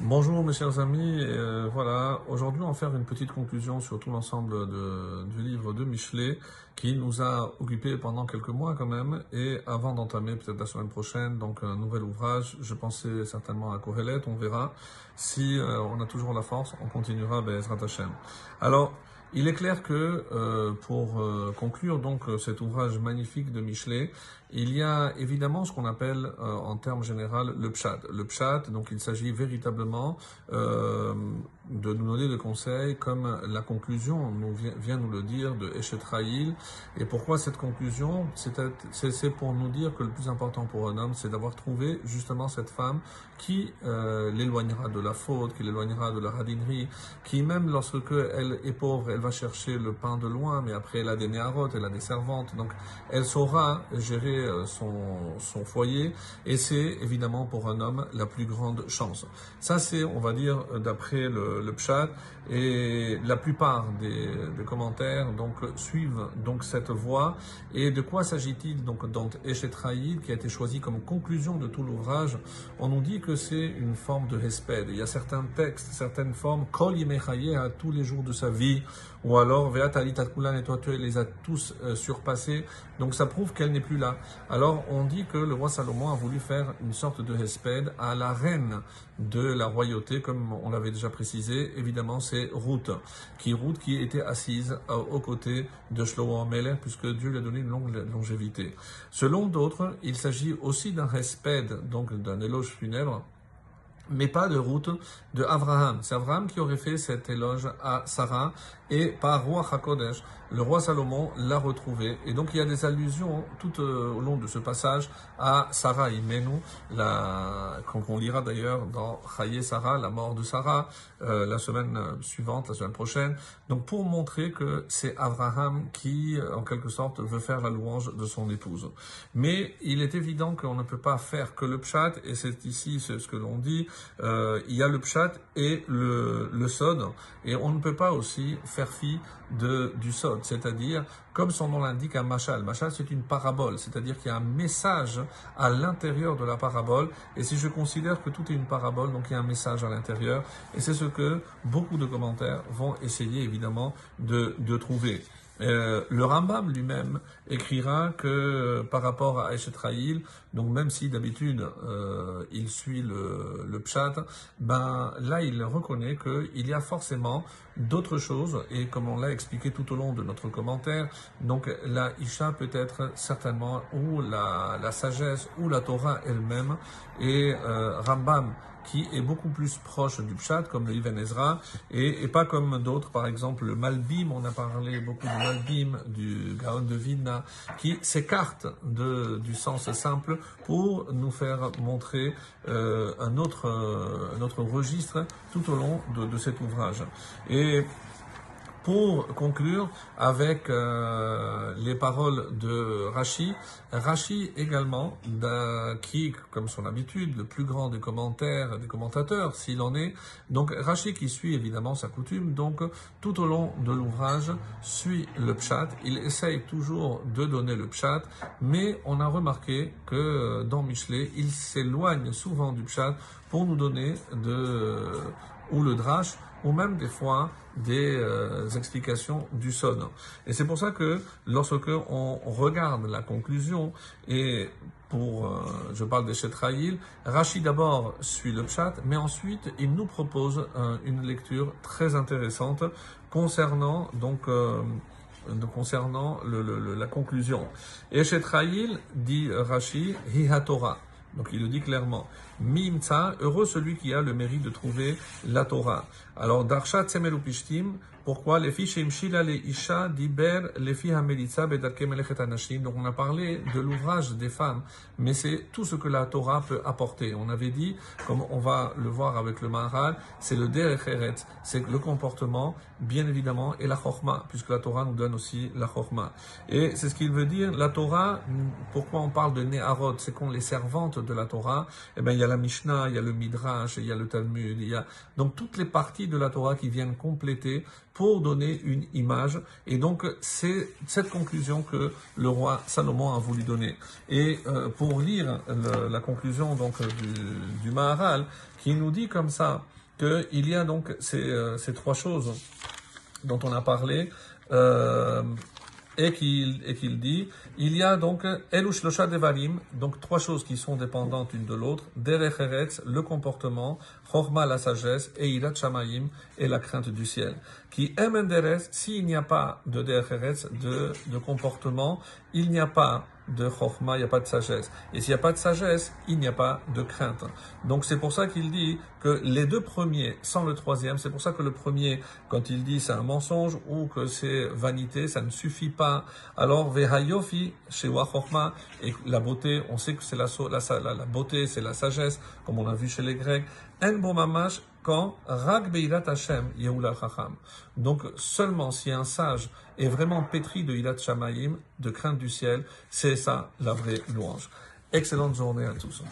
Bonjour mes chers amis, euh, voilà, aujourd'hui on va faire une petite conclusion sur tout l'ensemble du livre de Michelet qui nous a occupé pendant quelques mois quand même. Et avant d'entamer peut-être la semaine prochaine donc un nouvel ouvrage, je pensais certainement à Kohelet, on verra. Si euh, on a toujours la force, on continuera Bezrat Hashem. Alors il est clair que euh, pour euh, conclure donc euh, cet ouvrage magnifique de Michelet, il y a évidemment ce qu'on appelle en termes général le pshat. Le pshat, donc il s'agit véritablement de nous donner des conseils comme la conclusion nous vient, nous le dire de Eshet Et pourquoi cette conclusion? C'est pour nous dire que le plus important pour un homme, c'est d'avoir trouvé justement cette femme qui l'éloignera de la faute, qui l'éloignera de la radinerie, qui même lorsque elle est pauvre, chercher le pain de loin, mais après elle a des néarotes, elle a des servantes, donc elle saura gérer euh, son, foyer, et c'est évidemment pour un homme la plus grande chance. Ça c'est, on va dire, d'après le, le pshat, et la plupart des, commentaires donc suivent donc cette voie. Et de quoi s'agit-il donc dans Eshetraïd, qui a été choisi comme conclusion de tout l'ouvrage? On nous dit que c'est une forme de respect. Il y a certains textes, certaines formes, Kol à tous les jours de sa vie, ou alors Veat et toi tu les as tous euh, surpassés. Donc ça prouve qu'elle n'est plus là. Alors on dit que le roi Salomon a voulu faire une sorte de respect à la reine de la royauté, comme on l'avait déjà précisé. Évidemment, c'est Ruth, qui Ruth qui était assise euh, aux côtés de Shlomo Amelech, puisque Dieu lui a donné une longue longévité. Selon d'autres, il s'agit aussi d'un respect, donc d'un éloge funèbre mais pas de route de Abraham. C'est Abraham qui aurait fait cet éloge à Sarah et par roi HaKodesh, le roi Salomon l'a retrouvé. Et donc il y a des allusions tout euh, au long de ce passage à Sarah Imenu, la, qu'on lira d'ailleurs dans Chaye Sarah, la mort de Sarah, euh, la semaine suivante, la semaine prochaine. Donc pour montrer que c'est Abraham qui, en quelque sorte, veut faire la louange de son épouse. Mais il est évident qu'on ne peut pas faire que le pshat, et c'est ici ce que l'on dit, euh, il y a le pshat et le, le sod, et on ne peut pas aussi fi de, du sod, c'est-à-dire, comme son nom l'indique, un machal. Machal, c'est une parabole, c'est-à-dire qu'il y a un message à l'intérieur de la parabole, et si je considère que tout est une parabole, donc il y a un message à l'intérieur, et c'est ce que beaucoup de commentaires vont essayer évidemment de, de trouver. Euh, le Rambam lui-même écrira que euh, par rapport à Eshetraïl, donc même si d'habitude euh, il suit le, le pshat, ben là il reconnaît qu'il y a forcément d'autres choses et comme on l'a expliqué tout au long de notre commentaire, donc la Isha peut être certainement ou la, la sagesse ou la Torah elle-même et Rambam qui est beaucoup plus proche du Pshat, comme le Ibn Ezra, et, pas comme d'autres, par exemple le Malbim, on a parlé beaucoup du Malbim, du Gaon de Vidna, qui s'écarte du sens simple pour nous faire montrer euh, un, autre, un autre registre tout au long de, de cet ouvrage. Et pour conclure avec euh, les paroles de Rashi, Rashi également, qui, comme son habitude, le plus grand des commentaires, des commentateurs, s'il en est, donc Rashi qui suit évidemment sa coutume, donc tout au long de l'ouvrage suit le pshat, il essaye toujours de donner le pshat, mais on a remarqué que euh, dans Michelet, il s'éloigne souvent du pshat pour nous donner de ou le drash, ou même des fois des euh, explications du son. Et c'est pour ça que lorsque on regarde la conclusion et pour, euh, je parle des Shetraïl, Rachid d'abord suit le pshat, mais ensuite il nous propose euh, une lecture très intéressante concernant donc concernant la conclusion. Et Shetraïl dit Rashi, Hi Torah. Donc il le dit clairement. Mimtsa, heureux celui qui a le mérite de trouver la Torah. Alors, Darshat Pishtim, pourquoi les filles Shemshila les Isha Diber les filles Hamelitza Bedarke. Donc on a parlé de l'ouvrage des femmes, mais c'est tout ce que la Torah peut apporter. On avait dit, comme on va le voir avec le Maharal, c'est le Derecheret, c'est le comportement, bien évidemment, et la Chorma, puisque la Torah nous donne aussi la Chorma. Et c'est ce qu'il veut dire, la Torah, pourquoi on parle de Neharot, c'est qu'on les servantes de la Torah, eh bien il y a la Mishnah, il y a le Midrash, il y a le Talmud, il y a donc toutes les parties de la Torah qui viennent compléter pour donner une image. Et donc c'est cette conclusion que le roi Salomon a voulu donner. Et euh, pour lire la conclusion donc du, Maharal, qui nous dit comme ça qu'il y a donc ces, euh, ces trois choses dont on a parlé. Euh, et qu'il et qu'il dit il y a donc elush losha devarim donc trois choses qui sont dépendantes l'une de l'autre derech le comportement chorma la sagesse et shamayim et la crainte du ciel. Qui emenderes s'il n'y a pas de derech de de comportement il n'y a pas de chorma, il n'y a pas de sagesse. Et s'il n'y a pas de sagesse, il n'y a pas de crainte. Donc c'est pour ça qu'il dit que les deux premiers sans le troisième, c'est pour ça que le premier, quand il dit c'est un mensonge ou que c'est vanité, ça ne suffit pas. Alors vehayofi chez chorma et la beauté, on sait que c'est la, la, la, beauté, c'est la sagesse, comme on a vu chez les Grecs. En bomamash Donc seulement si un sage est vraiment pétri de Ilat Shamayim, de crainte du ciel, c'est ça la vraie louange. Excellente journée à tous.